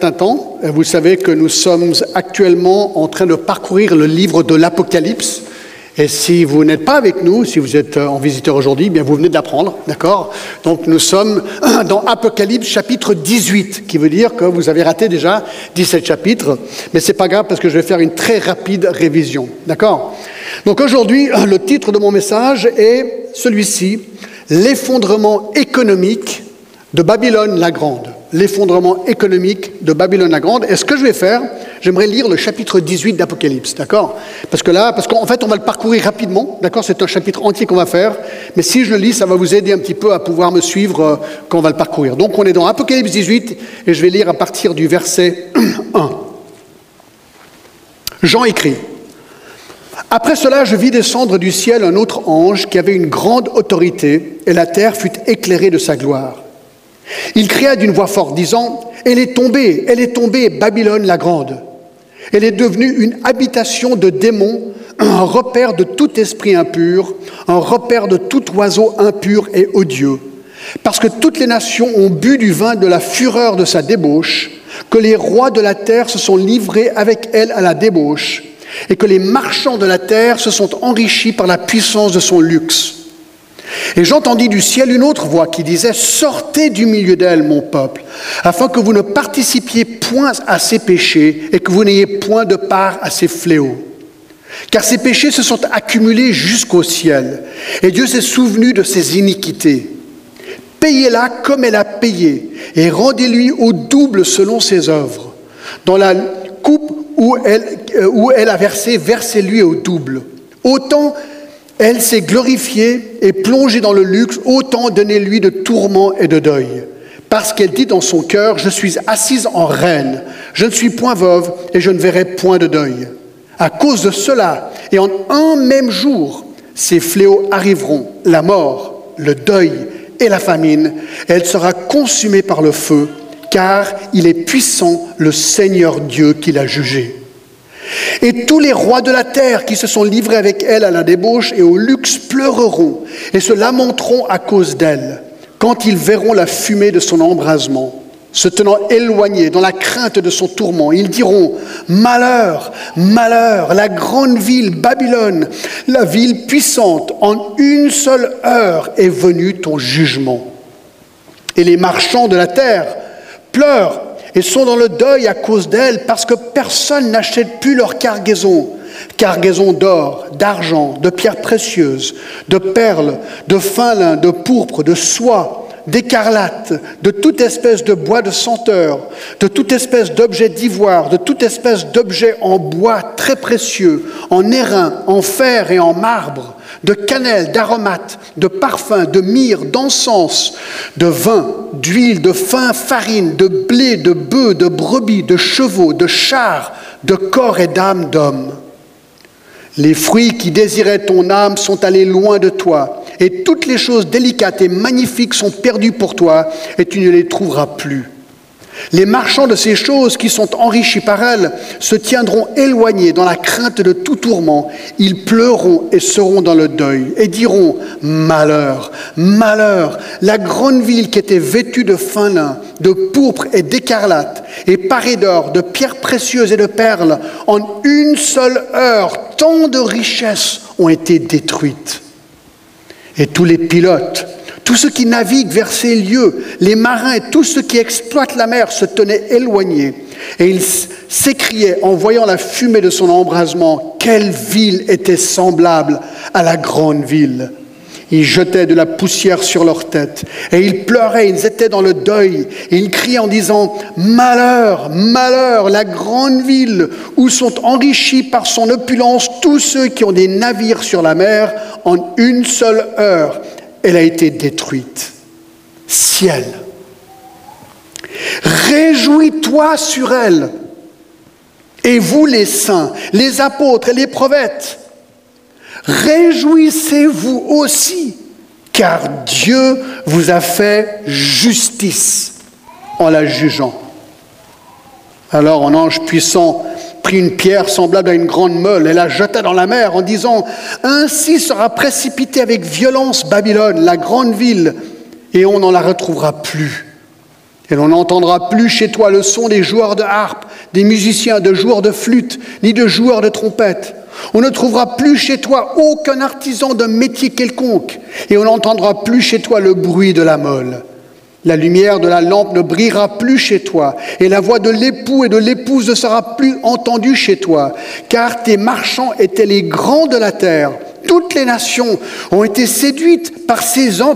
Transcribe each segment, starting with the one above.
temps. Vous savez que nous sommes actuellement en train de parcourir le livre de l'Apocalypse. Et si vous n'êtes pas avec nous, si vous êtes en visiteur aujourd'hui, bien vous venez d'apprendre, d'accord? Donc nous sommes dans Apocalypse chapitre 18, qui veut dire que vous avez raté déjà 17 chapitres, mais c'est pas grave parce que je vais faire une très rapide révision, d'accord? Donc aujourd'hui, le titre de mon message est celui-ci l'effondrement économique de Babylone la Grande. L'effondrement économique de Babylone la Grande. Et ce que je vais faire, j'aimerais lire le chapitre 18 d'Apocalypse, d'accord? Parce que là, parce qu'en fait, on va le parcourir rapidement, d'accord? C'est un chapitre entier qu'on va faire, mais si je le lis, ça va vous aider un petit peu à pouvoir me suivre euh, quand on va le parcourir. Donc, on est dans Apocalypse 18, et je vais lire à partir du verset 1. Jean écrit après cela, je vis descendre du ciel un autre ange qui avait une grande autorité, et la terre fut éclairée de sa gloire. Il cria d'une voix forte, disant, Elle est tombée, elle est tombée, Babylone la grande. Elle est devenue une habitation de démons, un repère de tout esprit impur, un repère de tout oiseau impur et odieux. Parce que toutes les nations ont bu du vin de la fureur de sa débauche, que les rois de la terre se sont livrés avec elle à la débauche et que les marchands de la terre se sont enrichis par la puissance de son luxe. Et j'entendis du ciel une autre voix qui disait, Sortez du milieu d'elle, mon peuple, afin que vous ne participiez point à ses péchés et que vous n'ayez point de part à ses fléaux. Car ses péchés se sont accumulés jusqu'au ciel, et Dieu s'est souvenu de ses iniquités. Payez-la comme elle a payé, et rendez-lui au double selon ses œuvres. Dans la coupe où elle, euh, a versé, versez-lui au double. Autant elle s'est glorifiée et plongée dans le luxe, autant donnez-lui de tourments et de deuil. Parce qu'elle dit dans son cœur, je suis assise en reine, je ne suis point veuve et je ne verrai point de deuil. À cause de cela, et en un même jour, ces fléaux arriveront, la mort, le deuil et la famine. Elle sera consumée par le feu car il est puissant le Seigneur Dieu qui l'a jugé. Et tous les rois de la terre qui se sont livrés avec elle à la débauche et au luxe pleureront et se lamenteront à cause d'elle quand ils verront la fumée de son embrasement, se tenant éloignés dans la crainte de son tourment. Ils diront, Malheur, malheur, la grande ville Babylone, la ville puissante, en une seule heure est venu ton jugement. Et les marchands de la terre pleurent et sont dans le deuil à cause d'elle parce que personne n'achète plus leur cargaison. Cargaison d'or, d'argent, de pierres précieuses, de perles, de fin lin, de pourpre, de soie, d'écarlate, de toute espèce de bois de senteur, de toute espèce d'objet d'ivoire, de toute espèce d'objet en bois très précieux, en airain, en fer et en marbre, de cannelle, d'aromates, de parfums, de myrrhe, d'encens, de vin, d'huile, de fin farine, de blé, de bœufs, de brebis, de chevaux, de chars, de corps et d'âme d'hommes. Les fruits qui désiraient ton âme sont allés loin de toi, et toutes les choses délicates et magnifiques sont perdues pour toi, et tu ne les trouveras plus. Les marchands de ces choses qui sont enrichis par elles se tiendront éloignés dans la crainte de tout tourment. Ils pleureront et seront dans le deuil et diront Malheur, malheur, la grande ville qui était vêtue de fin lin, de pourpre et d'écarlate, et parée d'or, de pierres précieuses et de perles, en une seule heure, tant de richesses ont été détruites. Et tous les pilotes, tous ceux qui naviguent vers ces lieux, les marins et tous ceux qui exploitent la mer se tenaient éloignés. Et ils s'écriaient en voyant la fumée de son embrasement, quelle ville était semblable à la grande ville. Ils jetaient de la poussière sur leur tête et ils pleuraient, ils étaient dans le deuil et ils criaient en disant Malheur, malheur, la grande ville où sont enrichis par son opulence tous ceux qui ont des navires sur la mer en une seule heure elle a été détruite. Ciel. Réjouis-toi sur elle. Et vous les saints, les apôtres et les prophètes, réjouissez-vous aussi, car Dieu vous a fait justice en la jugeant. Alors un ange puissant prit une pierre semblable à une grande meule et la jeta dans la mer en disant, Ainsi sera précipitée avec violence Babylone, la grande ville, et on n'en la retrouvera plus. Et l'on n'entendra plus chez toi le son des joueurs de harpe, des musiciens, de joueurs de flûte, ni de joueurs de trompette. On ne trouvera plus chez toi aucun artisan d'un métier quelconque, et on n'entendra plus chez toi le bruit de la molle. La lumière de la lampe ne brillera plus chez toi, et la voix de l'époux et de l'épouse ne sera plus entendue chez toi, car tes marchands étaient les grands de la terre. Toutes les nations ont été séduites par,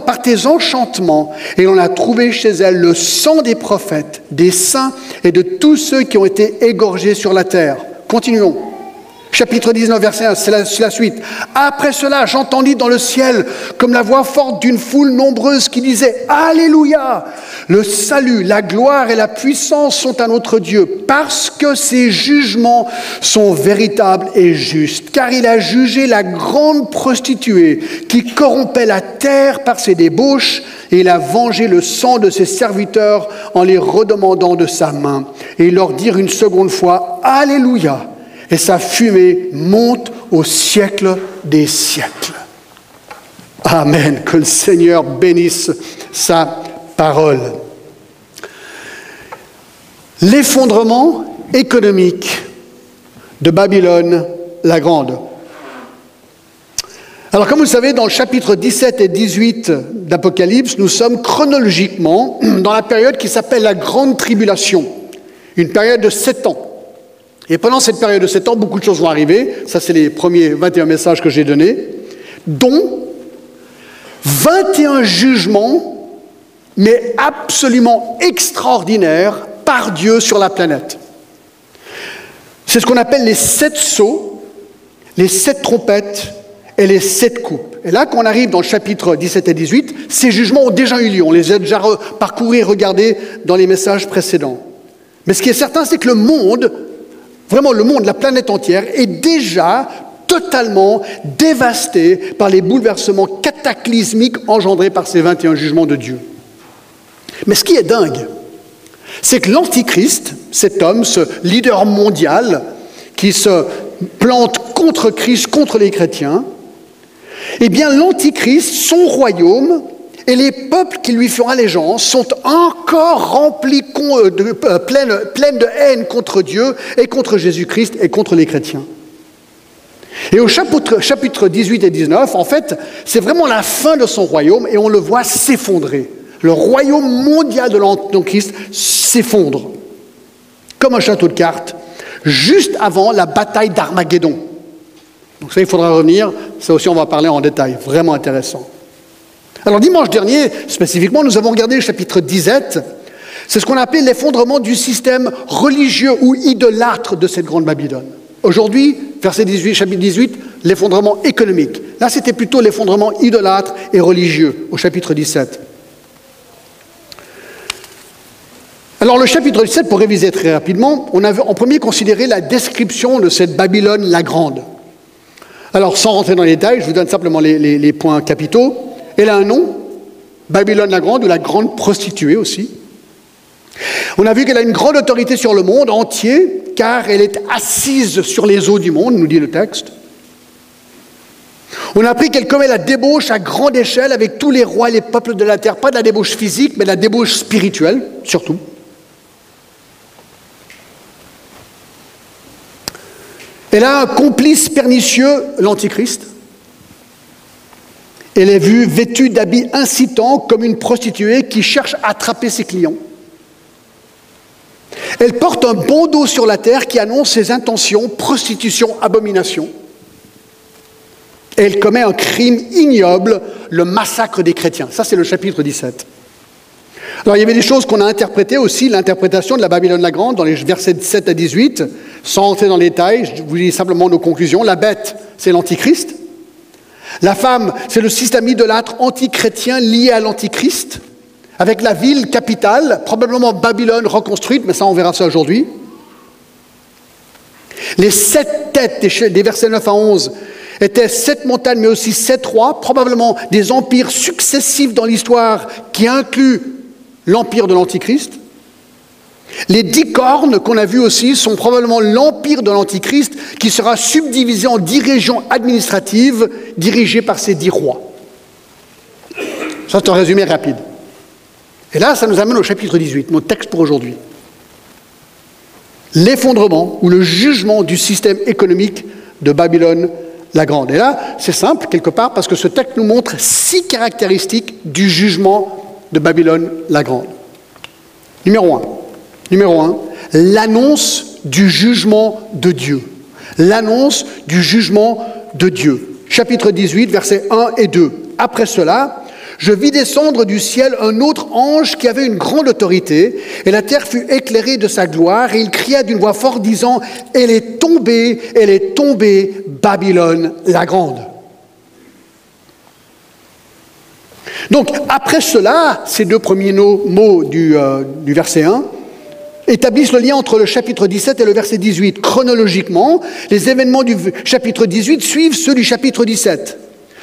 par tes enchantements, et on a trouvé chez elles le sang des prophètes, des saints et de tous ceux qui ont été égorgés sur la terre. Continuons. Chapitre 19, verset 1, c'est la, suite. Après cela, j'entendis dans le ciel comme la voix forte d'une foule nombreuse qui disait Alléluia Le salut, la gloire et la puissance sont à notre Dieu, parce que ses jugements sont véritables et justes. Car il a jugé la grande prostituée qui corrompait la terre par ses débauches, et il a vengé le sang de ses serviteurs en les redemandant de sa main. Et leur dit une seconde fois Alléluia et sa fumée monte au siècle des siècles. Amen. Que le Seigneur bénisse sa parole. L'effondrement économique de Babylone la Grande. Alors comme vous le savez, dans le chapitre 17 et 18 d'Apocalypse, nous sommes chronologiquement dans la période qui s'appelle la Grande Tribulation, une période de sept ans. Et pendant cette période de sept ans, beaucoup de choses vont arriver. Ça, c'est les premiers 21 messages que j'ai donnés, dont 21 jugements, mais absolument extraordinaires, par Dieu sur la planète. C'est ce qu'on appelle les sept sceaux, les sept trompettes et les sept coupes. Et là, quand on arrive dans le chapitre 17 et 18, ces jugements ont déjà eu lieu. On les a déjà parcourus et regardés dans les messages précédents. Mais ce qui est certain, c'est que le monde vraiment le monde, la planète entière, est déjà totalement dévasté par les bouleversements cataclysmiques engendrés par ces 21 jugements de Dieu. Mais ce qui est dingue, c'est que l'Antichrist, cet homme, ce leader mondial qui se plante contre Christ, contre les chrétiens, eh bien l'Antichrist, son royaume, et les peuples qui lui font allégeance sont encore remplis euh, de, euh, de haine contre Dieu et contre Jésus-Christ et contre les chrétiens. Et au chapitre, chapitre 18 et 19, en fait, c'est vraiment la fin de son royaume et on le voit s'effondrer. Le royaume mondial de l'Antichrist s'effondre, comme un château de cartes, juste avant la bataille d'Armageddon. Donc ça, il faudra revenir, ça aussi on va parler en détail, vraiment intéressant. Alors dimanche dernier, spécifiquement, nous avons regardé le chapitre 17. C'est ce qu'on appelait l'effondrement du système religieux ou idolâtre de cette grande Babylone. Aujourd'hui, verset 18, chapitre 18, l'effondrement économique. Là, c'était plutôt l'effondrement idolâtre et religieux au chapitre 17. Alors le chapitre 17, pour réviser très rapidement, on avait en premier considéré la description de cette Babylone la Grande. Alors sans rentrer dans les détails, je vous donne simplement les points capitaux. Elle a un nom, Babylone la Grande, ou la Grande Prostituée aussi. On a vu qu'elle a une grande autorité sur le monde entier, car elle est assise sur les eaux du monde, nous dit le texte. On a appris qu'elle commet la débauche à grande échelle avec tous les rois et les peuples de la terre, pas de la débauche physique, mais de la débauche spirituelle, surtout. Elle a un complice pernicieux, l'Antichrist. Elle est vue vêtue d'habits incitants comme une prostituée qui cherche à attraper ses clients. Elle porte un bandeau sur la terre qui annonce ses intentions, prostitution, abomination. elle commet un crime ignoble, le massacre des chrétiens. Ça, c'est le chapitre 17. Alors, il y avait des choses qu'on a interprétées aussi, l'interprétation de la Babylone la Grande dans les versets 7 à 18. Sans entrer dans les détails, je vous lis simplement nos conclusions. La bête, c'est l'Antichrist. La femme, c'est le système idolâtre antichrétien lié à l'Antichrist, avec la ville capitale, probablement Babylone reconstruite, mais ça on verra ça aujourd'hui. Les sept têtes des versets 9 à 11 étaient sept montagnes, mais aussi sept rois, probablement des empires successifs dans l'histoire qui incluent l'empire de l'Antichrist. Les dix cornes qu'on a vues aussi sont probablement l'empire de l'Antichrist qui sera subdivisé en dix régions administratives dirigées par ces dix rois. Ça, c'est un résumé rapide. Et là, ça nous amène au chapitre 18, mon texte pour aujourd'hui. L'effondrement ou le jugement du système économique de Babylone la Grande. Et là, c'est simple, quelque part, parce que ce texte nous montre six caractéristiques du jugement de Babylone la Grande. Numéro un. Numéro un, l'annonce du jugement de Dieu. L'annonce du jugement de Dieu. Chapitre 18, versets 1 et 2. Après cela, je vis descendre du ciel un autre ange qui avait une grande autorité, et la terre fut éclairée de sa gloire, et il cria d'une voix forte, disant, Elle est tombée, elle est tombée, Babylone la grande. Donc, après cela, ces deux premiers mots du, euh, du verset 1, établissent le lien entre le chapitre 17 et le verset 18. Chronologiquement, les événements du chapitre 18 suivent ceux du chapitre 17.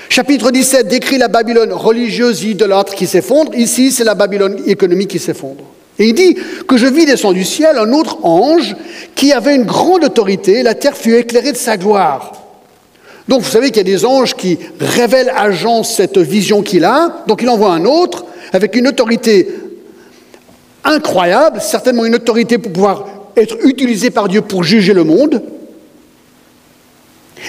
Chapitre 17 décrit la Babylone religieuse idolâtre qui s'effondre. Ici, c'est la Babylone économique qui s'effondre. Et il dit que je vis descendre du ciel un autre ange qui avait une grande autorité. La terre fut éclairée de sa gloire. Donc, vous savez qu'il y a des anges qui révèlent à Jean cette vision qu'il a. Donc, il envoie un autre avec une autorité incroyable, certainement une autorité pour pouvoir être utilisée par Dieu pour juger le monde.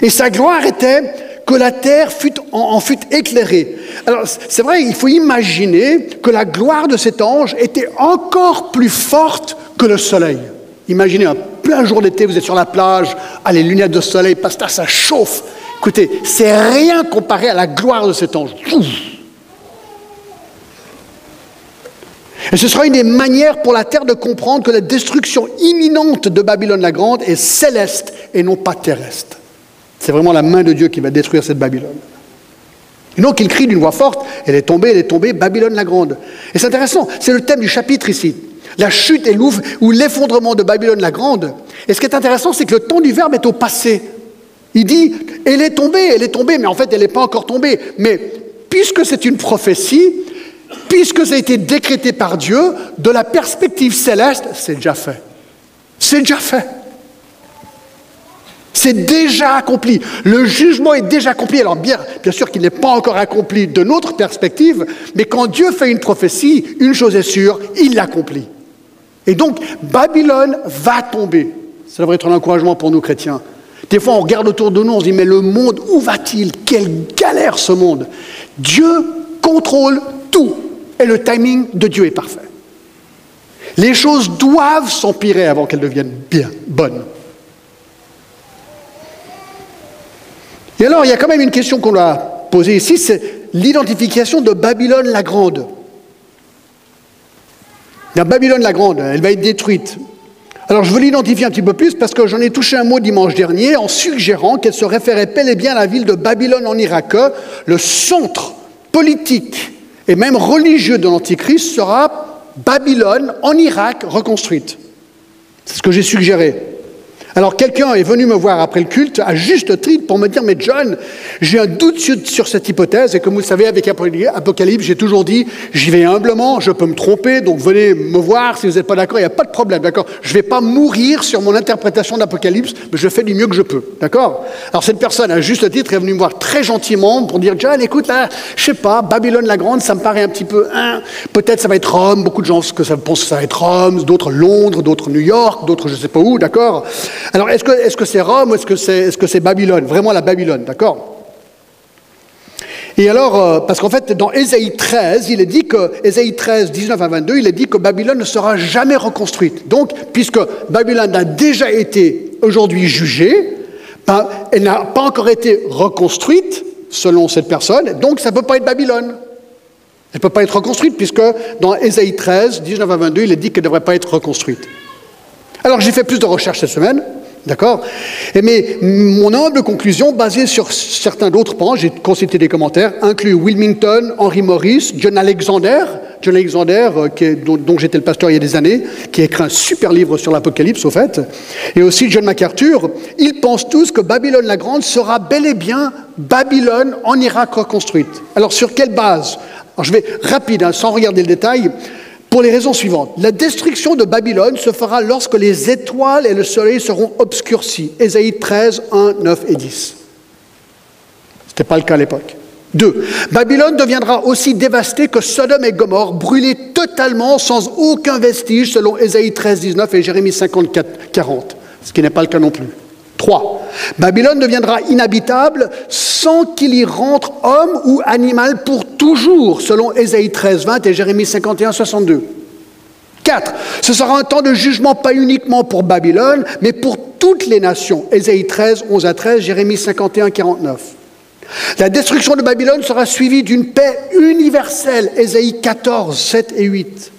Et sa gloire était que la terre fut, en, fut éclairée. Alors c'est vrai, il faut imaginer que la gloire de cet ange était encore plus forte que le soleil. Imaginez un plein jour d'été, vous êtes sur la plage, ah, les lunettes de soleil, pasteur, ça chauffe. Écoutez, c'est rien comparé à la gloire de cet ange. Et ce sera une des manières pour la terre de comprendre que la destruction imminente de Babylone la Grande est céleste et non pas terrestre. C'est vraiment la main de Dieu qui va détruire cette Babylone. Et donc il crie d'une voix forte, elle est tombée, elle est tombée, Babylone la Grande. Et c'est intéressant, c'est le thème du chapitre ici. La chute et l'ouvre ou l'effondrement de Babylone la Grande. Et ce qui est intéressant, c'est que le temps du verbe est au passé. Il dit, elle est tombée, elle est tombée, mais en fait, elle n'est pas encore tombée. Mais puisque c'est une prophétie, puisque ça a été décrété par Dieu, de la perspective céleste, c'est déjà fait. C'est déjà fait. C'est déjà accompli. Le jugement est déjà accompli. Alors bien, sûr qu'il n'est pas encore accompli de notre perspective, mais quand Dieu fait une prophétie, une chose est sûre, il l'accomplit. Et donc, Babylone va tomber. Ça devrait être un encouragement pour nous chrétiens. Des fois, on regarde autour de nous, on se dit, mais le monde, où va-t-il? Quelle galère ce monde? Dieu contrôle tout. Et le timing de Dieu est parfait. Les choses doivent s'empirer avant qu'elles deviennent bien, bonnes. Et alors, il y a quand même une question qu'on doit poser ici, c'est l'identification de Babylone la Grande. La Babylone la Grande, elle va être détruite. Alors je veux l'identifier un petit peu plus parce que j'en ai touché un mot dimanche dernier en suggérant qu'elle se référait bel et bien à la ville de Babylone en Irak. Le centre politique et même religieux de l'Antichrist sera Babylone en Irak reconstruite. C'est ce que j'ai suggéré. Alors quelqu'un est venu me voir après le culte, à juste titre, pour me dire, mais John, j'ai un doute sur, cette hypothèse, et comme vous le savez, avec Apocalypse, j'ai toujours dit, j'y vais humblement, je peux me tromper, donc venez me voir, si vous n'êtes pas d'accord, il n'y a pas de problème, d'accord? Je ne vais pas mourir sur mon interprétation d'Apocalypse, mais je fais du mieux que je peux, d'accord? Alors cette personne, à juste titre, est venue me voir très gentiment pour dire, John, écoute, là, je sais pas, Babylone la Grande, ça me paraît un petit peu, hein, peut-être ça va être Rome, beaucoup de gens pensent que ça va être Rome, d'autres Londres, d'autres New York, d'autres je ne sais pas où, d'accord? Alors, est-ce que c'est Rome ou est-ce que c'est Babylone? Vraiment la Babylone, d'accord? Et alors, euh, parce qu'en fait, dans Ésaïe 13, il est dit que, Ésaïe 13, 19 à 22, il est dit que Babylone ne sera jamais reconstruite. Donc, puisque Babylone a déjà été aujourd'hui jugée, ben, elle n'a pas encore été reconstruite, selon cette personne, donc ça ne peut pas être Babylone. Elle ne peut pas être reconstruite, puisque dans Ésaïe 13, 19 à 22, il est dit qu'elle ne devrait pas être reconstruite. Alors, j'ai fait plus de recherches cette semaine. D'accord Mais mon humble conclusion, basée sur certains d'autres pans, j'ai consulté des commentaires, inclut Wilmington, Henry Morris, John Alexander, John Alexander, euh, dont, j'étais le pasteur il y a des années, qui a écrit un super livre sur l'Apocalypse, au fait, et aussi John MacArthur. Ils pensent tous que Babylone la Grande sera bel et bien Babylone en Irak reconstruite. Alors, sur quelle base? Je vais rapide, hein, sans regarder le détail. Pour les raisons suivantes. La destruction de Babylone se fera lorsque les étoiles et le soleil seront obscurcis. Ésaïe 13, 1, 9 et 10. Ce n'était pas le cas à l'époque. Deux, Babylone deviendra aussi dévastée que Sodome et Gomorre, brûlées totalement sans aucun vestige selon Ésaïe 13, 19 et Jérémie 54, 40, ce qui n'est pas le cas non plus. 3. Babylone deviendra inhabitable sans qu'il y rentre homme ou animal pour toujours, selon Ésaïe 13, 20 et Jérémie 51, 62. 4. Ce sera un temps de jugement pas uniquement pour Babylone, mais pour toutes les nations. Ésaïe 13, 11 à 13, Jérémie 51, 49. La destruction de Babylone sera suivie d'une paix universelle. Ésaïe 14, 7 et 8.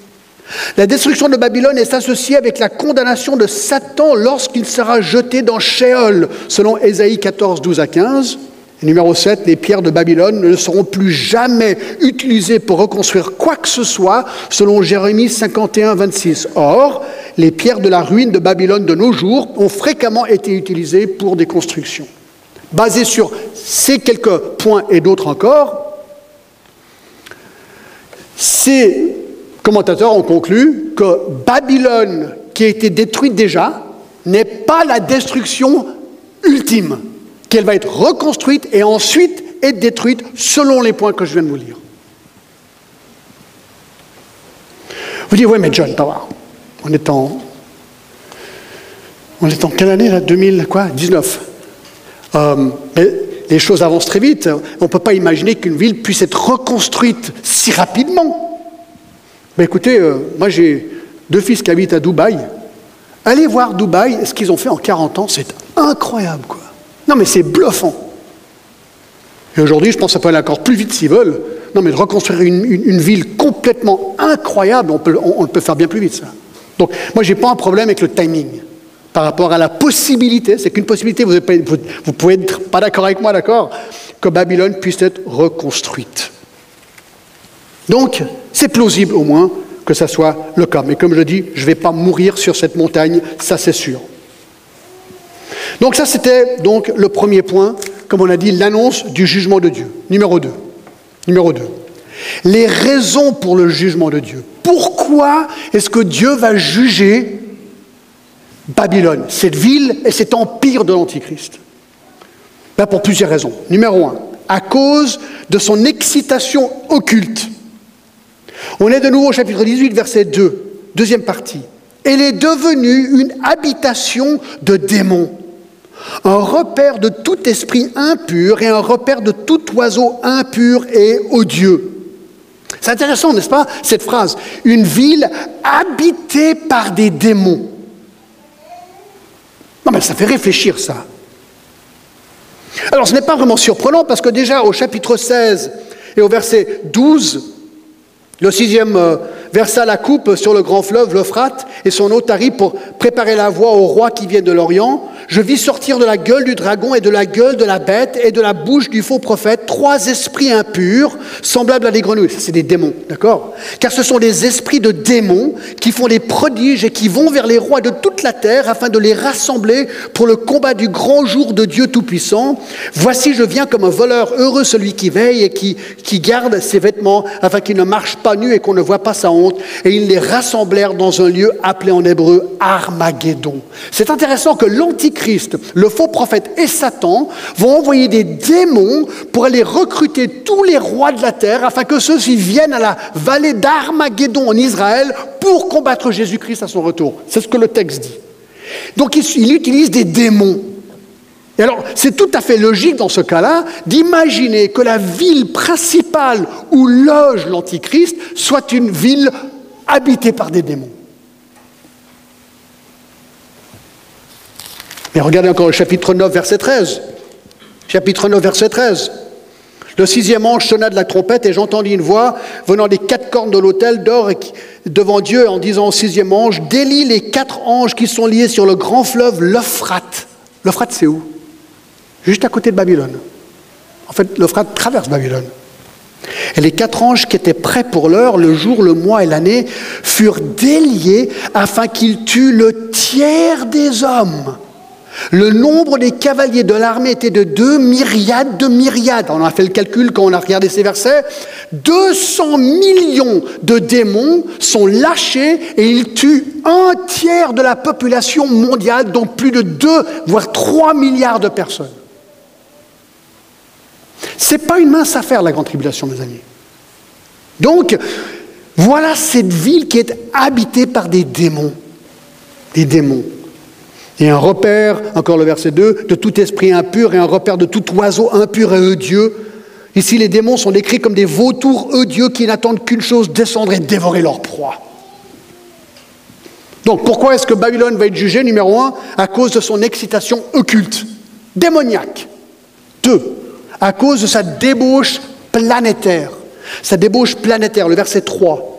La destruction de Babylone est associée avec la condamnation de Satan lorsqu'il sera jeté dans Sheol, selon Ésaïe 14, 12 à 15. numéro 7, les pierres de Babylone ne seront plus jamais utilisées pour reconstruire quoi que ce soit, selon Jérémie 51, 26. Or, les pierres de la ruine de Babylone de nos jours ont fréquemment été utilisées pour des constructions. Basé sur ces quelques points et d'autres encore, commentateurs ont conclu que Babylone, qui a été détruite déjà, n'est pas la destruction ultime, qu'elle va être reconstruite et ensuite être détruite selon les points que je viens de vous lire. Vous dites, oui, mais John, on est en. On est en quelle année là 2000 quoi 19. Euh, les choses avancent très vite. On ne peut pas imaginer qu'une ville puisse être reconstruite si rapidement. Mais écoutez, euh, moi j'ai deux fils qui habitent à Dubaï. Allez voir Dubaï, ce qu'ils ont fait en 40 ans, c'est incroyable, quoi. Non, mais c'est bluffant. Et aujourd'hui, je pense que ça peut aller encore plus vite s'ils veulent. Non, mais de reconstruire une, ville complètement incroyable, on, peut, peut faire bien plus vite, ça. Donc, moi, je n'ai pas un problème avec le timing par rapport à la possibilité, c'est qu'une possibilité, vous, vous pouvez être pas d'accord avec moi, d'accord, que Babylone puisse être reconstruite. Donc, c'est plausible au moins que ça soit le cas. Mais comme je dis, je ne vais pas mourir sur cette montagne, ça c'est sûr. Donc ça c'était donc le premier point, comme on a dit, l'annonce du jugement de Dieu. Numéro 2. Numéro 2. Les raisons pour le jugement de Dieu. Pourquoi est-ce que Dieu va juger Babylone, cette ville et cet empire de l'Antichrist? Ben, Pour plusieurs raisons. Numéro 1, à cause de son excitation occulte. On est de nouveau au chapitre 18, verset 2, deuxième partie. Elle est devenue une habitation de démons, un repère de tout esprit impur et un repère de tout oiseau impur et odieux. C'est intéressant, n'est-ce pas, cette phrase Une ville habitée par des démons. Non, mais ça fait réfléchir, ça. Alors, ce n'est pas vraiment surprenant parce que déjà au chapitre 16 et au verset 12, le sixième euh, versa la coupe sur le grand fleuve, l'Euphrate, et son otarie pour préparer la voie au roi qui vient de l'Orient. Je vis sortir de la gueule du dragon et de la gueule de la bête et de la bouche du faux prophète trois esprits impurs, semblables à des grenouilles. C'est des démons, d'accord? Car ce sont des esprits de démons qui font des prodiges et qui vont vers les rois de toute la terre afin de les rassembler pour le combat du grand jour de Dieu Tout-Puissant. Voici, je viens comme un voleur heureux, celui qui veille et qui, garde ses vêtements afin qu'il ne marche pas nu et qu'on ne voit pas sa honte. Et ils les rassemblèrent dans un lieu appelé en hébreu Armageddon. C'est intéressant que l'Antichrist, le faux prophète et Satan vont envoyer des démons pour aller recruter tous les rois de la terre afin que ceux-ci viennent à la vallée d'Armageddon en Israël pour combattre Jésus-Christ à son retour. C'est ce que le texte dit. Donc il utilise des démons. Et alors, c'est tout à fait logique dans ce cas-là d'imaginer que la ville principale où loge l'Antichrist soit une ville habitée par des démons. Mais regardez encore le chapitre 9, verset 13. Chapitre 9, verset 13. Le sixième ange sonna de la trompette et j'entendis une voix venant des quatre cornes de l'autel d'or devant Dieu en disant au sixième ange, délie les quatre anges qui sont liés sur le grand fleuve l'Euphrate. L'Euphrate, c'est où? Juste à côté de Babylone. En fait, l'Euphrate traverse Babylone. Et les quatre anges qui étaient prêts pour l'heure, le jour, le mois et l'année, furent déliés afin qu'ils tuent le tiers des hommes. Le nombre des cavaliers de l'armée était de deux myriades de myriades. On a fait le calcul quand on a regardé ces versets. 200 millions de démons sont lâchés et ils tuent un tiers de la population mondiale, donc plus de 2, voire 3 milliards de personnes. Ce n'est pas une mince affaire, la grande tribulation, mes amis. Donc, Voilà cette ville qui est habitée par des démons. Des démons. Et un repère, encore le verset 2, de tout esprit impur et un repère de tout oiseau impur et odieux. Ici, les démons sont décrits comme des vautours odieux qui n'attendent qu'une chose, descendre et dévorer leur proie. Donc pourquoi est-ce que Babylone va être jugée, numéro un, à cause de son excitation occulte, démoniaque Deux, à cause de sa débauche planétaire. Sa débauche planétaire, le verset 3.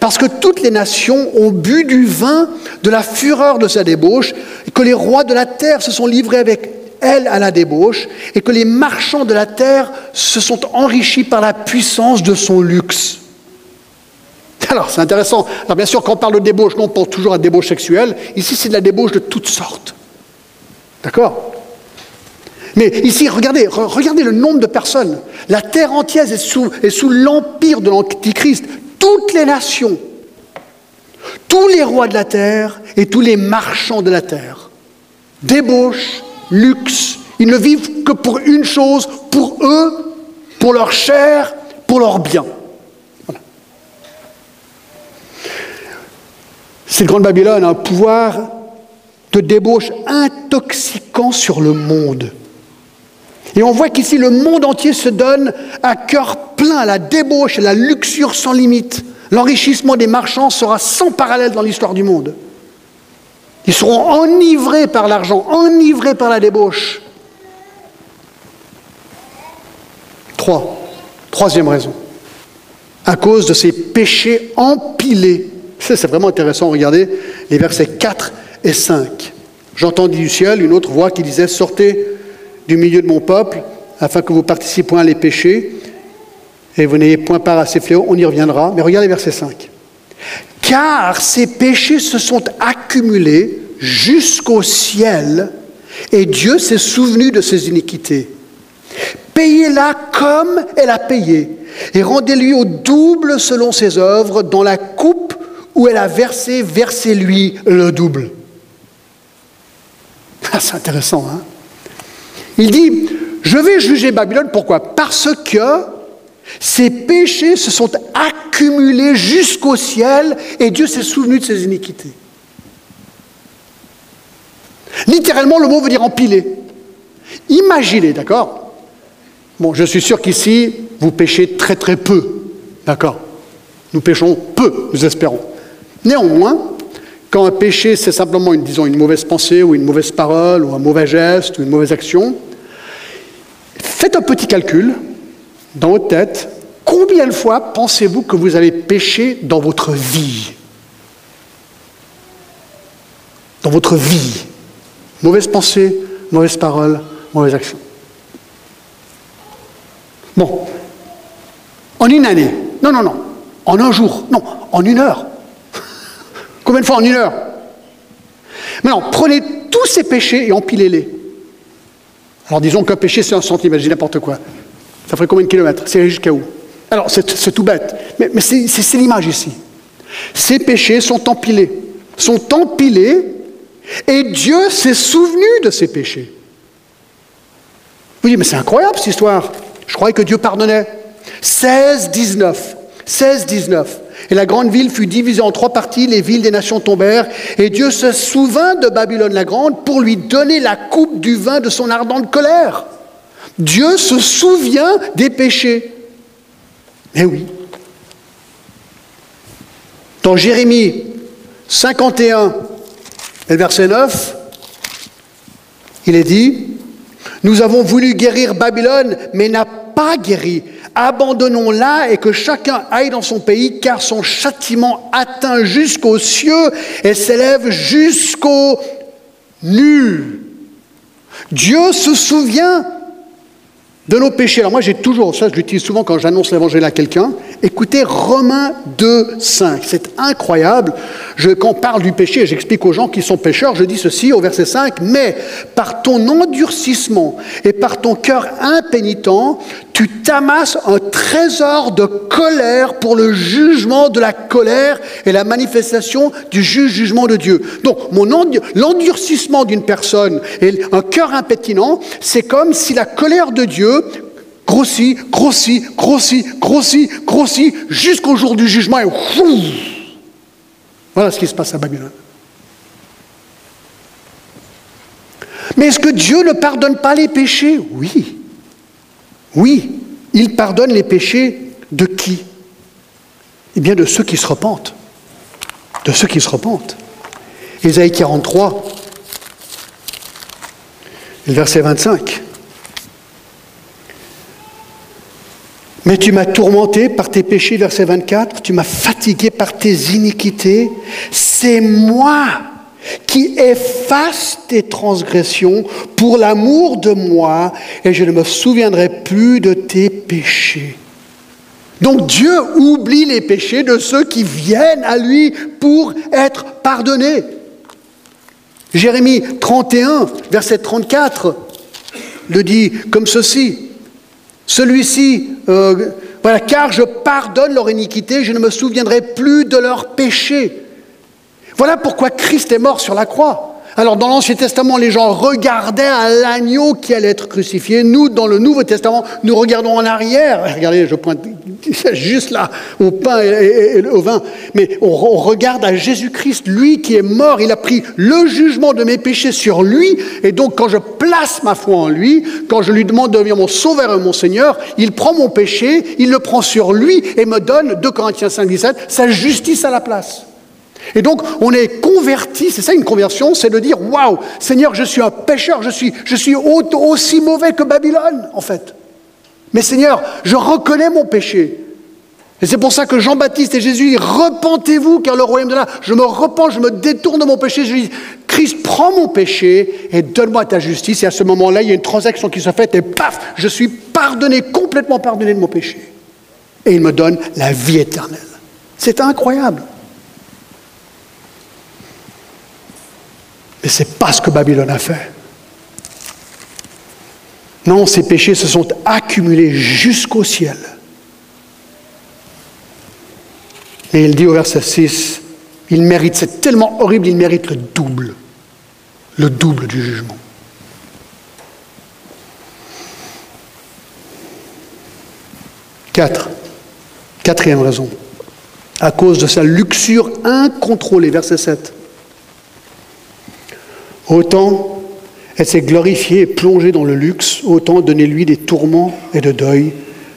Parce que toutes les nations ont bu du vin de la fureur de sa débauche, que les rois de la terre se sont livrés avec elle à la débauche, et que les marchands de la terre se sont enrichis par la puissance de son luxe. Alors, c'est intéressant. Alors, bien sûr, quand on parle de débauche, on pense toujours à débauche sexuelle. Ici, c'est de la débauche de toutes sortes. D'accord? Mais ici, regardez, regardez le nombre de personnes. La terre entière est sous, est sous l'empire de l'Antichrist toutes les nations, tous les rois de la terre et tous les marchands de la terre. Débauche, luxe, ils ne vivent que pour une chose, pour eux, pour leur chair, pour leur bien. Cette grande Babylone un pouvoir de débauche intoxiquant sur le monde. Et on voit qu'ici, le monde entier se donne à cœur plein à la débauche, à la luxure sans limite. L'enrichissement des marchands sera sans parallèle dans l'histoire du monde. Ils seront enivrés par l'argent, enivrés par la débauche. Trois. Troisième raison. À cause de ces péchés empilés. C'est vraiment intéressant, regardez les versets 4 et 5. J'entendis du ciel une autre voix qui disait Sortez du milieu de mon peuple, afin que vous participiez point à les péchés, et vous n'ayez point part à ces fléaux, on y reviendra. Mais regardez verset 5. Car ces péchés se sont accumulés jusqu'au ciel, et Dieu s'est souvenu de ses iniquités. Payez-la comme elle a payé, et rendez-lui au double selon ses œuvres, dans la coupe où elle a versé, versez-lui le double. Ah, c'est intéressant, hein il dit, je vais juger Babylone, pourquoi? Parce que ses péchés se sont accumulés jusqu'au ciel et Dieu s'est souvenu de ses iniquités. Littéralement, le mot veut dire empiler. Imaginez, d'accord? Bon, je suis sûr qu'ici, vous péchez très très peu, d'accord? Nous péchons peu, nous espérons. Néanmoins, quand un péché, c'est simplement, une, disons, une mauvaise pensée ou une mauvaise parole ou un mauvais geste ou une mauvaise action, faites un petit calcul dans votre tête. Combien de fois pensez-vous que vous avez péché dans votre vie? Dans votre vie. Mauvaise pensée, mauvaise parole, mauvaise action. Bon. En une année. Non, non, non. En un jour. Non, en une heure. Combien de fois en une heure Maintenant, prenez tous ces péchés et empilez-les. Alors disons qu'un péché, c'est un centime, je n'importe quoi. Ça ferait combien de kilomètres C'est jusqu'à où Alors, c'est tout bête, mais, mais c'est l'image ici. Ces péchés sont empilés, sont empilés, et Dieu s'est souvenu de ces péchés. Vous dites, mais c'est incroyable cette histoire. Je croyais que Dieu pardonnait. 16, 19. 16, 19. Et la grande ville fut divisée en trois parties, les villes des nations tombèrent, et Dieu se souvint de Babylone la grande pour lui donner la coupe du vin de son ardente colère. Dieu se souvient des péchés. Eh oui. Dans Jérémie 51, et verset 9, il est dit, nous avons voulu guérir Babylone, mais n'a pas guéri. Abandonnons-la et que chacun aille dans son pays, car son châtiment atteint jusqu'aux cieux et s'élève jusqu'au nu. Dieu se souvient de nos péchés. Alors moi j'ai toujours, ça je l'utilise souvent quand j'annonce l'évangile à quelqu'un, écoutez Romains 2, 5, c'est incroyable. Je, quand on parle du péché, j'explique aux gens qui sont pécheurs, je dis ceci au verset 5, mais par ton endurcissement et par ton cœur impénitent, tu t'amasses un trésor de colère pour le jugement de la colère et la manifestation du juge jugement de Dieu. Donc, l'endurcissement d'une personne et un cœur impétinent, c'est comme si la colère de Dieu grossit, grossit, grossit, grossit, grossit, jusqu'au jour du jugement et voilà ce qui se passe à Babylone. Mais est-ce que Dieu ne pardonne pas les péchés? Oui. Oui, il pardonne les péchés de qui? Eh bien de ceux qui se repentent. De ceux qui se repentent. Ésaïe 43, verset 25. Mais tu m'as tourmenté par tes péchés, verset 24, tu m'as fatigué par tes iniquités. C'est moi qui efface tes transgressions pour l'amour de moi, et je ne me souviendrai plus de tes péchés. Donc Dieu oublie les péchés de ceux qui viennent à lui pour être pardonnés. Jérémie 31, verset 34, le dit comme ceci. Celui-ci, euh, car je pardonne leur iniquité, je ne me souviendrai plus de leurs péchés. Voilà pourquoi Christ est mort sur la croix. Alors dans l'Ancien Testament, les gens regardaient à l'agneau qui allait être crucifié. Nous, dans le Nouveau Testament, nous regardons en arrière. Regardez, je pointe juste là au pain et, au vin. Mais on, on regarde à Jésus-Christ, lui qui est mort. Il a pris le jugement de mes péchés sur lui. Et donc quand je place ma foi en lui, quand je lui demande de devenir mon sauveur et mon Seigneur, il prend mon péché, il le prend sur lui et me donne, 2 Corinthiens 5, 17, sa justice à la place. Et donc, on est converti, c'est ça une conversion, c'est de dire Waouh, Seigneur, je suis un pécheur, je suis, je suis aussi mauvais que Babylone, en fait. Mais Seigneur, je reconnais mon péché. Et c'est pour ça que Jean-Baptiste et Jésus disent Repentez-vous, car le royaume de là, je me repens, je me détourne de mon péché. Je dis Christ, prends mon péché et donne-moi ta justice. Et à ce moment-là, il y a une transaction qui se fait et paf, je suis pardonné, complètement pardonné de mon péché. Et il me donne la vie éternelle. C'est incroyable. Mais ce n'est pas ce que Babylone a fait. Non, ces péchés se sont accumulés jusqu'au ciel. Et il dit au verset 6, il mérite, c'est tellement horrible, il mérite le double, le double du jugement. Quatre, quatrième raison, à cause de sa luxure incontrôlée, verset 7. Autant elle s'est glorifiée et plongée dans le luxe, autant donner-lui des tourments et de deuil,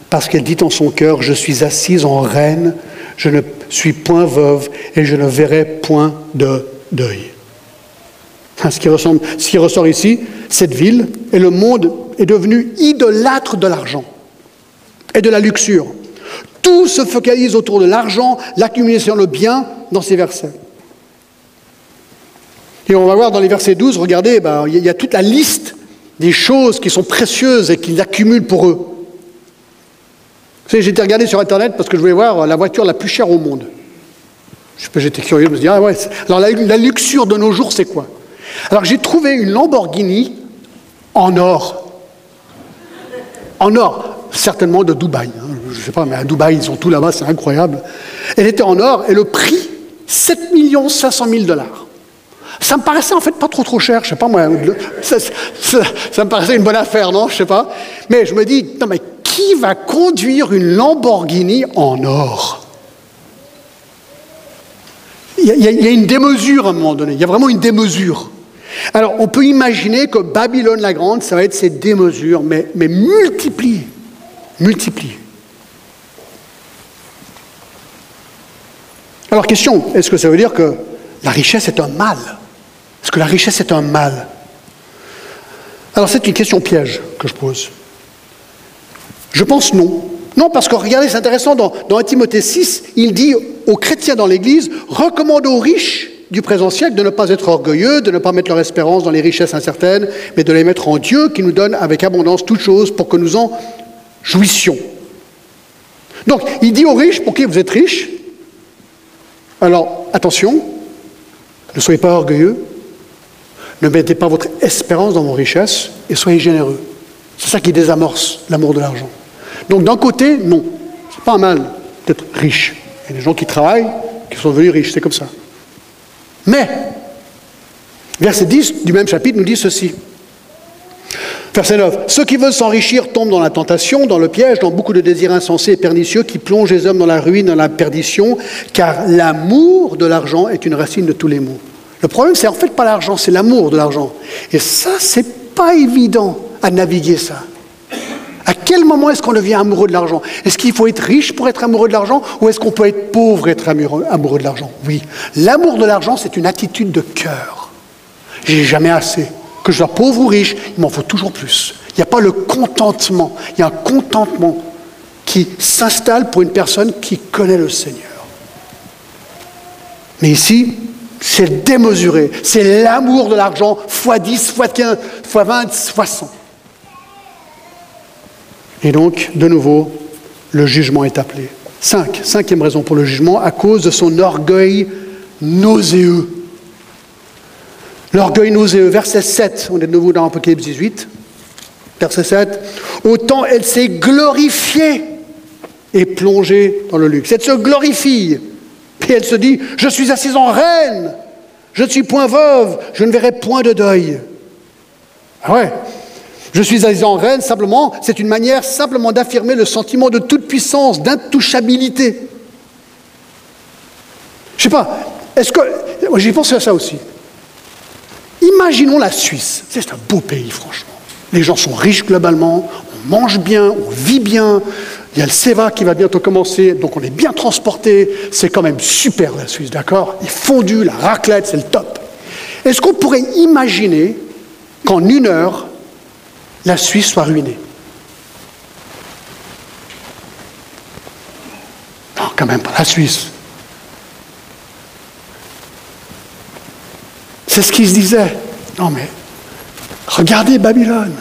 parce qu'elle dit en son cœur, je suis assise en reine, je ne suis point veuve et je ne verrai point de deuil. Ce qui, ce qui ressort ici, cette ville et le monde est devenu idolâtre de l'argent et de la luxure. Tout se focalise autour de l'argent, l'accumulation, le bien dans ces versets. Et on va voir dans les versets 12, regardez, ben, il y a toute la liste des choses qui sont précieuses et qu'ils accumulent pour eux. Vous savez, j'étais regardé sur Internet parce que je voulais voir la voiture la plus chère au monde. J'étais curieux, je me suis dit, ah ouais, alors la, luxure de nos jours, c'est quoi? Alors j'ai trouvé une Lamborghini en or. En or, certainement de Dubaï. Hein. Je ne sais pas, mais à Dubaï, ils sont tous là-bas, c'est incroyable. Elle était en or et le prix, 7 500 000 dollars. Ça me paraissait en fait pas trop trop cher, je sais pas moi. Ça, me paraissait une bonne affaire, non Je sais pas. Mais je me dis, non mais qui va conduire une Lamborghini en or? Il y, a, une démesure à un moment donné, il y a vraiment une démesure. Alors on peut imaginer que Babylone la Grande, ça va être ces démesures, mais, mais. Multipliées. Alors question, est-ce que ça veut dire que la richesse est un mal? Est-ce que la richesse est un mal Alors c'est une question piège que je pose. Je pense non. Non, parce que regardez, c'est intéressant, dans, dans 1 Timothée 6, il dit aux chrétiens dans l'Église, recommande aux riches du présent siècle de ne pas être orgueilleux, de ne pas mettre leur espérance dans les richesses incertaines, mais de les mettre en Dieu qui nous donne avec abondance toutes choses pour que nous en jouissions. Donc, il dit aux riches, pour qui vous êtes riches, alors attention, ne soyez pas orgueilleux, ne mettez pas votre espérance dans vos richesses et soyez généreux. C'est ça qui désamorce l'amour de l'argent. Donc d'un côté, non, c'est pas mal d'être riche. Il y a des gens qui travaillent, qui sont devenus riches, c'est comme ça. Mais, verset 10 du même chapitre nous dit ceci. Verset 9. Ceux qui veulent s'enrichir tombent dans la tentation, dans le piège, dans beaucoup de désirs insensés et pernicieux qui plongent les hommes dans la ruine, dans la perdition, car l'amour de l'argent est une racine de tous les maux. Le problème, c'est en fait pas l'argent, c'est l'amour de l'argent. Et ça, c'est pas évident à naviguer ça. À quel moment est-ce qu'on devient amoureux de l'argent? Est-ce qu'il faut être riche pour être amoureux de l'argent ou est-ce qu'on peut être pauvre et être amoureux de l'argent? Oui. L'amour de l'argent, c'est une attitude de cœur. J'ai jamais assez. Que je sois pauvre ou riche, il m'en faut toujours plus. Il n'y a pas le contentement. Il y a un contentement qui s'installe pour une personne qui connaît le Seigneur. Mais ici, c'est démesuré. C'est l'amour de l'argent fois 10, fois 15, fois 20, fois 100. Et donc, de nouveau, le jugement est appelé. Cinq, cinquième raison pour le jugement, à cause de son orgueil nauséeux. L'orgueil nauséeux, verset 7, on est de nouveau dans Apocalypse 18, verset 7, autant elle s'est glorifiée et plongée dans le luxe. Elle se glorifie, et elle se dit, je suis assise en reine, je ne suis point veuve, je ne verrai point de deuil. Ah ouais, je suis assise en reine, simplement, c'est une manière simplement d'affirmer le sentiment de toute puissance, d'intouchabilité. Je sais pas, est-ce que. J'ai pensé à ça aussi. Imaginons la Suisse. C'est un beau pays, franchement. Les gens sont riches globalement, on mange bien, on vit bien. Il y a le SEVA qui va bientôt commencer, donc on est bien transporté. C'est quand même super la Suisse, d'accord? Les fondus, la raclette, c'est le top. Est-ce qu'on pourrait imaginer qu'en une heure, la Suisse soit ruinée? Non, quand même pas la Suisse. C'est ce qu'ils se disaient. Non mais, regardez Babylone.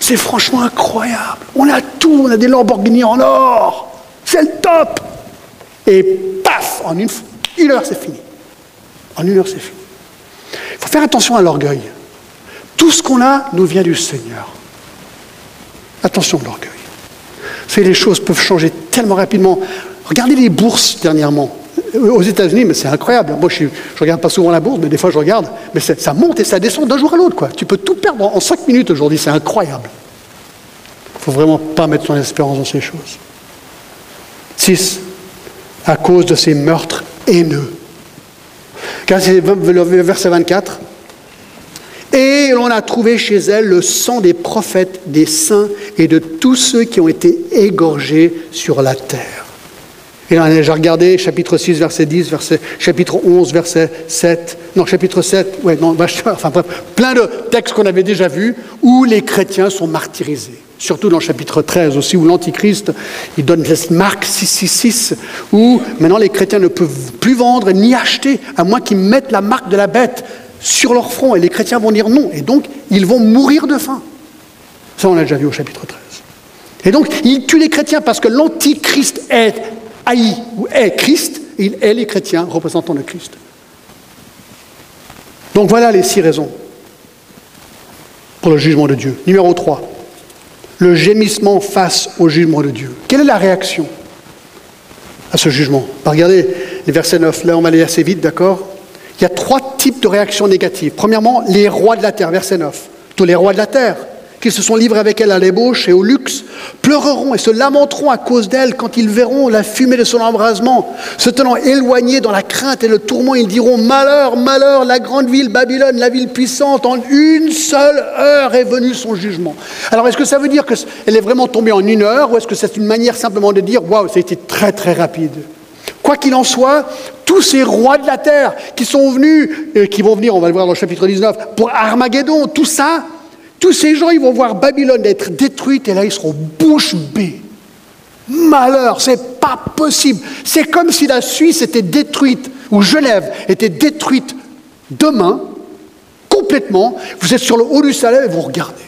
C'est franchement incroyable. On a tout, on a des Lamborghini en or. C'est le top. Et paf, en une, heure, c'est fini. En une heure, c'est fini. Il faut faire attention à l'orgueil. Tout ce qu'on a nous vient du Seigneur. Attention à l'orgueil. Vous savez, les choses peuvent changer tellement rapidement. Regardez les bourses dernièrement aux États-Unis, mais c'est incroyable. Moi, je ne regarde pas souvent la bourse, mais des fois, je regarde. Mais ça monte et ça descend d'un jour à l'autre. Tu peux tout perdre en cinq minutes aujourd'hui. C'est incroyable. Il ne faut vraiment pas mettre son espérance dans ces choses. 6. À cause de ces meurtres haineux. Verset 24. Et l'on a trouvé chez elle le sang des prophètes, des saints et de tous ceux qui ont été égorgés sur la terre. Et là, j'ai regardé chapitre 6, verset 10, verset, chapitre 11, verset 7, non, chapitre 7, ouais, non, enfin bref, plein de textes qu'on avait déjà vus où les chrétiens sont martyrisés. Surtout dans le chapitre 13 aussi, où l'Antichrist, il donne cette marque 666, où maintenant les chrétiens ne peuvent plus vendre ni acheter, à moins qu'ils mettent la marque de la bête sur leur front. Et les chrétiens vont dire non. Et donc, ils vont mourir de faim. Ça, on l'a déjà vu au chapitre 13. Et donc, ils tuent les chrétiens parce que l'Antichrist est haï ou est Christ, il est les chrétiens représentant le Christ. Donc voilà les six raisons pour le jugement de Dieu. Numéro 3, le gémissement face au jugement de Dieu. Quelle est la réaction à ce jugement? Bah, Regardez les versets 9, là on va aller assez vite, d'accord? Il y a trois types de réactions négatives. Premièrement, les rois de la terre, verset 9. Tous les rois de la terre, qui se sont livrés avec elle à l'ébauche et au luxe, pleureront et se lamenteront à cause d'elle quand ils verront la fumée de son embrasement. Se tenant éloignés dans la crainte et le tourment, ils diront Malheur, malheur, la grande ville Babylone, la ville puissante, en une seule heure est venu son jugement. Alors est-ce que ça veut dire qu'elle est vraiment tombée en une heure ou est-ce que c'est une manière simplement de dire Waouh, ça a été très très rapide? Quoi qu'il en soit, tous ces rois de la terre qui sont venus, et qui vont venir, on va le voir dans le chapitre 19, pour Armageddon, tout ça, tous ces gens, ils vont voir Babylone être détruite et là, ils seront bouche bée. Malheur, c'est pas possible. C'est comme si la Suisse était détruite, ou Genève était détruite demain, complètement. Vous êtes sur le haut du salaire et vous regardez.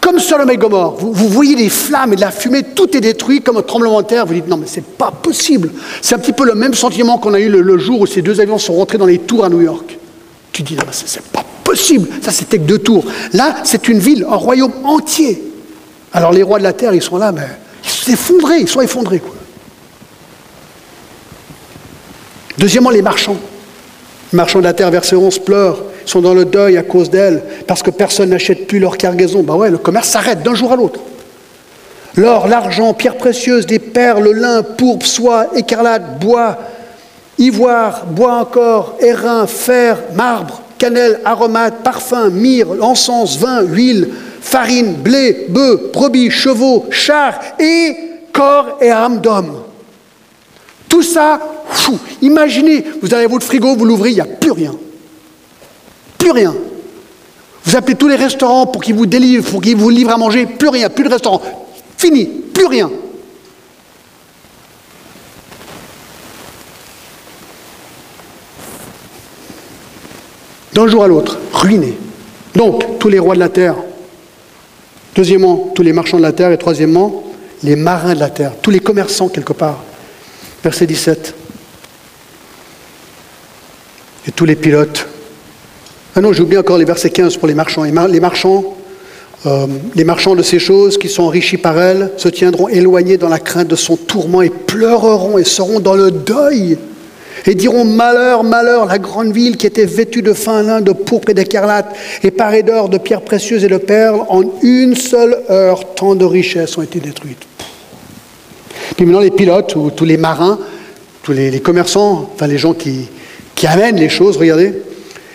Comme Sodome et Gomorre, vous, voyez des flammes et de la fumée, tout est détruit comme un tremblement de terre. Vous dites non, mais c'est pas possible. C'est un petit peu le même sentiment qu'on a eu le, jour où ces deux avions sont rentrés dans les tours à New York. Tu dis non, mais c'est pas possible. Ça, c'était que deux tours. Là, c'est une ville, un royaume entier. Alors les rois de la terre, ils sont là, mais ils sont effondrés, ils sont effondrés. Deuxièmement, les marchands. Les marchands de la terre, verset 11, pleurent Ils sont dans le deuil à cause d'elle, parce que personne n'achète plus leur cargaison. Ben ouais, le commerce s'arrête d'un jour à l'autre. L'or, l'argent, pierres précieuses, des perles, lin, pourpre, soie, écarlate, bois, ivoire, bois encore, airain, fer, marbre, cannelle, aromates, parfum, myrrhe, encens, vin, huile, farine, blé, bœufs, brebis, chevaux, chars et corps et âme d'homme. Tout ça, imaginez, vous avez votre frigo, vous l'ouvrez, il n'y a plus rien. Plus rien. Vous appelez tous les restaurants pour qu'ils vous délivrent, pour qu'ils vous livrent à manger, plus rien, plus de restaurants. Fini, plus rien. D'un jour à l'autre, ruiné. Donc, tous les rois de la terre. Deuxièmement, tous les marchands de la terre. Et troisièmement, les marins de la terre, tous les commerçants quelque part. Verset 17. Et tous les pilotes. Ah non, j'ai oublié encore les versets 15 pour les marchands. Les marchands, euh, les marchands de ces choses qui sont enrichis par elles se tiendront éloignés dans la crainte de son tourment et pleureront et seront dans le deuil et diront Malheur, malheur, la grande ville qui était vêtue de fin lin, de pourpre et d'écarlate, et parée d'or, de pierres précieuses et de perles, en une seule heure, tant de richesses ont été détruites. Puis maintenant, les pilotes ou tous les marins, tous les, commerçants, enfin les gens qui, qui amènent les choses, regardez,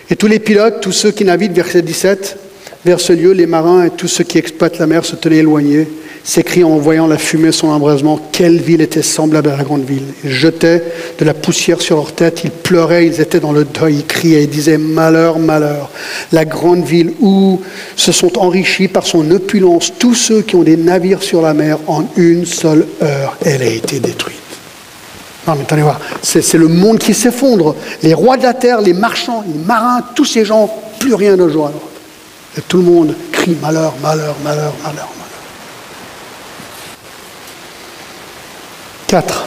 et tous les pilotes, tous ceux qui naviguent, verset 17, vers ce lieu, les marins et tous ceux qui exploitent la mer se tenaient éloignés s'écrit en voyant la fumée son embrasement, quelle ville était semblable à la grande ville. Ils jetaient de la poussière sur leur tête, ils pleuraient, ils étaient dans le deuil, ils criaient, ils disaient Malheur, malheur. La grande ville où se sont enrichis par son opulence tous ceux qui ont des navires sur la mer, en une seule heure, elle a été détruite. Non, mais attendez voir, c'est le monde qui s'effondre. Les rois de la terre, les marchands, les marins, tous ces gens, plus rien de joie. Et tout le monde crie malheur, malheur, malheur, malheur. 4.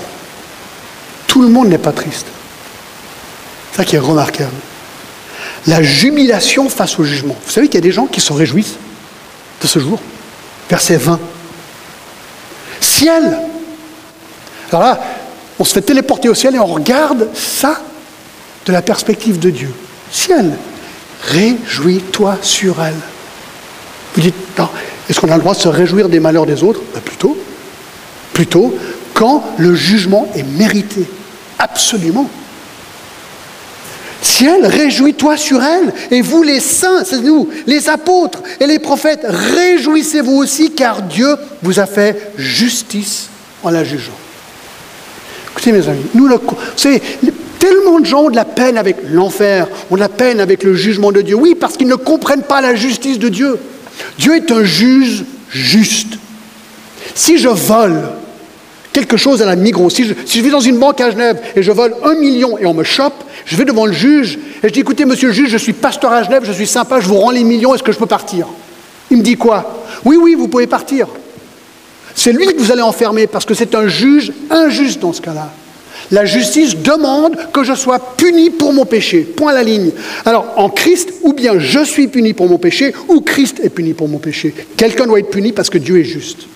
Tout le monde n'est pas triste. C'est ça qui est remarquable. La jubilation face au jugement. Vous savez qu'il y a des gens qui se réjouissent de ce jour. Verset 20. Ciel. Alors là, on se fait téléporter au ciel et on regarde ça de la perspective de Dieu. Ciel, réjouis-toi sur elle. Vous dites, est-ce qu'on a le droit de se réjouir des malheurs des autres? Ben, Plutôt. Plutôt, quand le jugement est mérité. Absolument. Ciel, réjouis-toi sur elle. Et vous les saints, c'est nous, les apôtres et les prophètes, réjouissez-vous aussi car Dieu vous a fait justice en la jugeant. Écoutez mes amis, nous, le, vous savez, tellement de gens ont de la peine avec l'enfer, ont de la peine avec le jugement de Dieu. Oui, parce qu'ils ne comprennent pas la justice de Dieu. Dieu est un juge juste. Si je vole, quelque chose à la Migros. Si je, si vais dans une banque à Genève et je vole un million et on me chope, je vais devant le juge et je dis écoutez, monsieur le juge, je suis pasteur à Genève, je suis sympa, je vous rends les millions, est-ce que je peux partir? Il me dit quoi? Oui, oui, vous pouvez partir. C'est lui que vous allez enfermer parce que c'est un juge injuste dans ce cas-là. La justice demande que je sois puni pour mon péché. Point à la ligne. Alors, en Christ, ou bien je suis puni pour mon péché, ou Christ est puni pour mon péché. Quelqu'un doit être puni parce que Dieu est juste.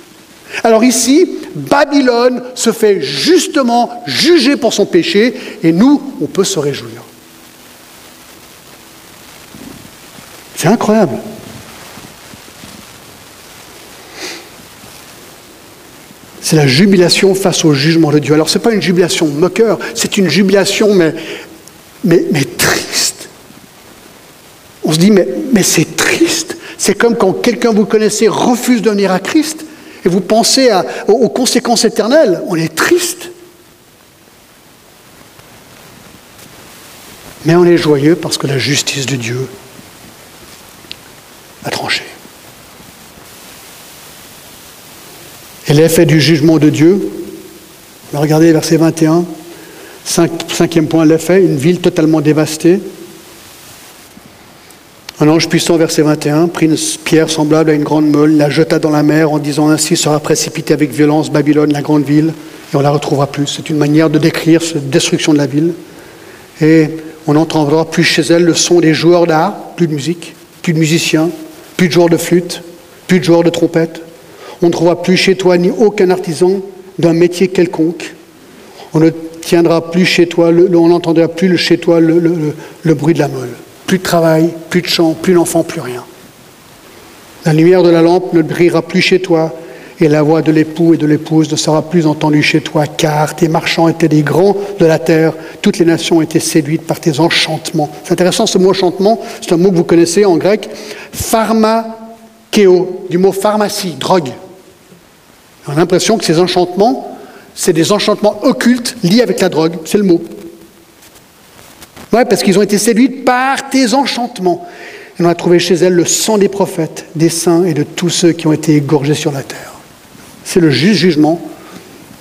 Alors ici, Babylone se fait justement juger pour son péché et nous, on peut se réjouir. C'est incroyable. C'est la jubilation face au jugement de Dieu. Alors ce n'est pas une jubilation moqueur, c'est une jubilation mais, triste. On se dit, mais, mais c'est triste. C'est comme quand quelqu'un vous connaissez refuse de venir à Christ et vous pensez aux, conséquences éternelles, on est triste. Mais on est joyeux parce que la justice de Dieu a tranché. Et l'effet du jugement de Dieu, regardez verset 21, cinquième point, l'effet, une ville totalement dévastée, un ange puissant, verset 21, prit une pierre semblable à une grande meule, la jeta dans la mer en disant ainsi sera précipitée avec violence Babylone, la grande ville, et on la retrouvera plus. C'est une manière de décrire cette destruction de la ville. Et on n'entendra plus chez elle le son des joueurs d'art, plus de musique, plus de musiciens, plus de joueurs de flûte, plus de joueurs de trompette. On ne trouvera plus chez toi ni aucun artisan d'un métier quelconque. On ne tiendra plus chez toi, on n'entendra plus chez toi le bruit de la meule. Plus de travail, plus de chant, plus d'enfants, plus rien. La lumière de la lampe ne brillera plus chez toi, et la voix de l'époux et de l'épouse ne sera plus entendue chez toi, car tes marchands étaient des grands de la terre, toutes les nations étaient séduites par tes enchantements. C'est intéressant ce mot enchantement, c'est un mot que vous connaissez en grec, pharmakeo, du mot pharmacie, drogue. On a l'impression que ces enchantements, c'est des enchantements occultes liés avec la drogue, c'est le mot. Ouais, parce qu'ils ont été séduits par tes enchantements. Et on a trouvé chez elles le sang des prophètes, des saints et de tous ceux qui ont été égorgés sur la terre. C'est le juste jugement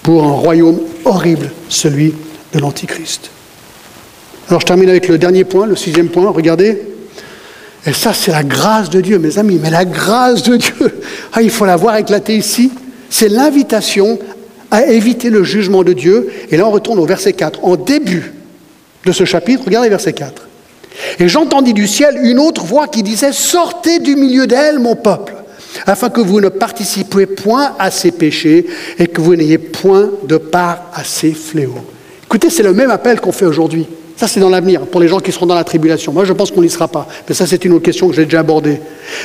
pour un royaume horrible, celui de l'Antichrist. Alors je termine avec le dernier point, le sixième point, regardez. Et ça, c'est la grâce de Dieu, mes amis, mais la grâce de Dieu, ah, il faut la voir éclater ici. C'est l'invitation à éviter le jugement de Dieu. Et là, on retourne au verset 4. En début de ce chapitre, regardez verset 4. Et j'entendis du ciel une autre voix qui disait, Sortez du milieu d'elle, mon peuple afin que vous ne participiez point à ces péchés et que vous n'ayez point de part à ces fléaux. Écoutez, c'est le même appel qu'on fait aujourd'hui. Ça, c'est dans l'avenir, pour les gens qui seront dans la tribulation. Moi, je pense qu'on n'y sera pas. Mais ça, c'est une autre question que j'ai déjà abordée.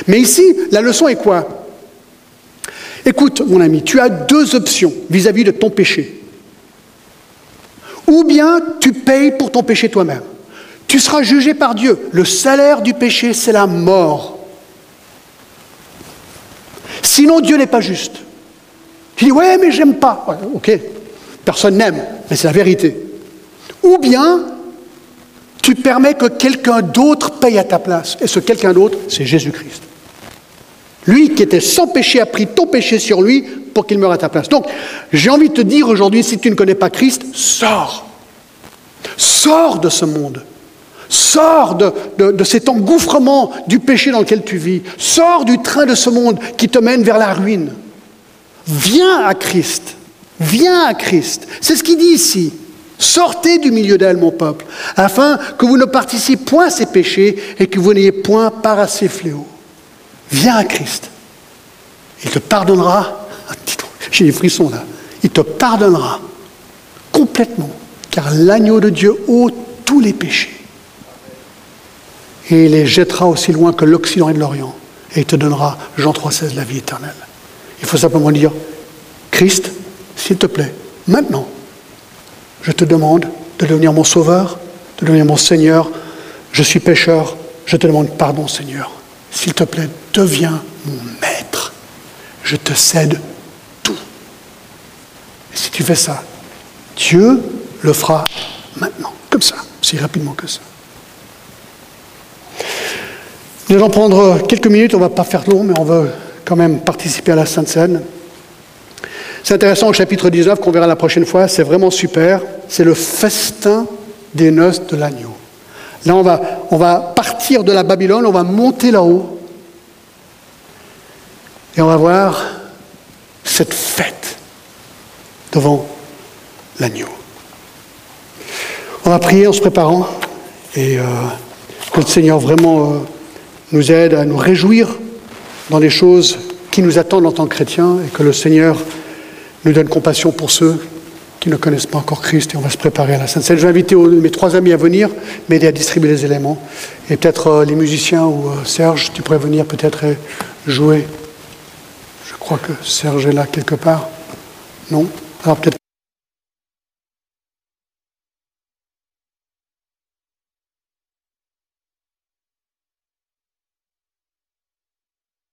Mais ici, la leçon est quoi? Écoute, mon ami, tu as deux options vis-à-vis de ton péché. Ou bien tu payes pour ton péché toi-même. Tu seras jugé par Dieu. Le salaire du péché, c'est la mort. Sinon, Dieu n'est pas juste. Tu dis, ouais, mais j'aime pas. ok, personne n'aime, mais c'est la vérité. Ou bien, tu permets que quelqu'un d'autre paye à ta place. Et ce quelqu'un d'autre, c'est Jésus-Christ. Lui qui était sans péché a pris ton péché sur lui pour qu'il meure à ta place. Donc, j'ai envie de te dire aujourd'hui, si tu ne connais pas Christ, sors. Sors de ce monde. Sors de, cet engouffrement du péché dans lequel tu vis. Sors du train de ce monde qui te mène vers la ruine. Viens à Christ. Viens à Christ. C'est ce qu'il dit ici. Sortez du milieu d'elle, mon peuple, afin que vous ne participiez point à ces péchés et que vous n'ayez point part à ces fléaux. Viens à Christ. Il te pardonnera. J'ai des frissons là. Il te pardonnera complètement, car l'agneau de Dieu ôte tous les péchés et il les jettera aussi loin que l'Occident et l'Orient, et il te donnera, Jean 3,16, la vie éternelle. Il faut simplement dire, Christ, s'il te plaît, maintenant, je te demande de devenir mon sauveur, de devenir mon Seigneur, je suis pécheur, je te demande pardon Seigneur. S'il te plaît, deviens mon maître. Je te cède tout. Et si tu fais ça, Dieu le fera maintenant, comme ça, si rapidement que ça. Nous allons prendre quelques minutes, on ne va pas faire long, mais on va quand même participer à la Sainte Seine. C'est intéressant au chapitre 19 qu'on verra la prochaine fois, c'est vraiment super. C'est le festin des noces de l'agneau. Là, on va, on va partir de la Babylone, on va monter là-haut. Et on va voir cette fête devant l'agneau. On va prier en se préparant et euh, que le Seigneur vraiment. Euh, nous aide à nous réjouir dans les choses qui nous attendent en tant que chrétiens et que le Seigneur nous donne compassion pour ceux qui ne connaissent pas encore Christ et on va se préparer à la Sainte Seine. Je vais inviter mes trois amis à venir m'aider à distribuer les éléments et peut-être euh, les musiciens ou euh, Serge, tu pourrais venir peut-être jouer. Je crois que Serge est là quelque part. Non? Alors peut-être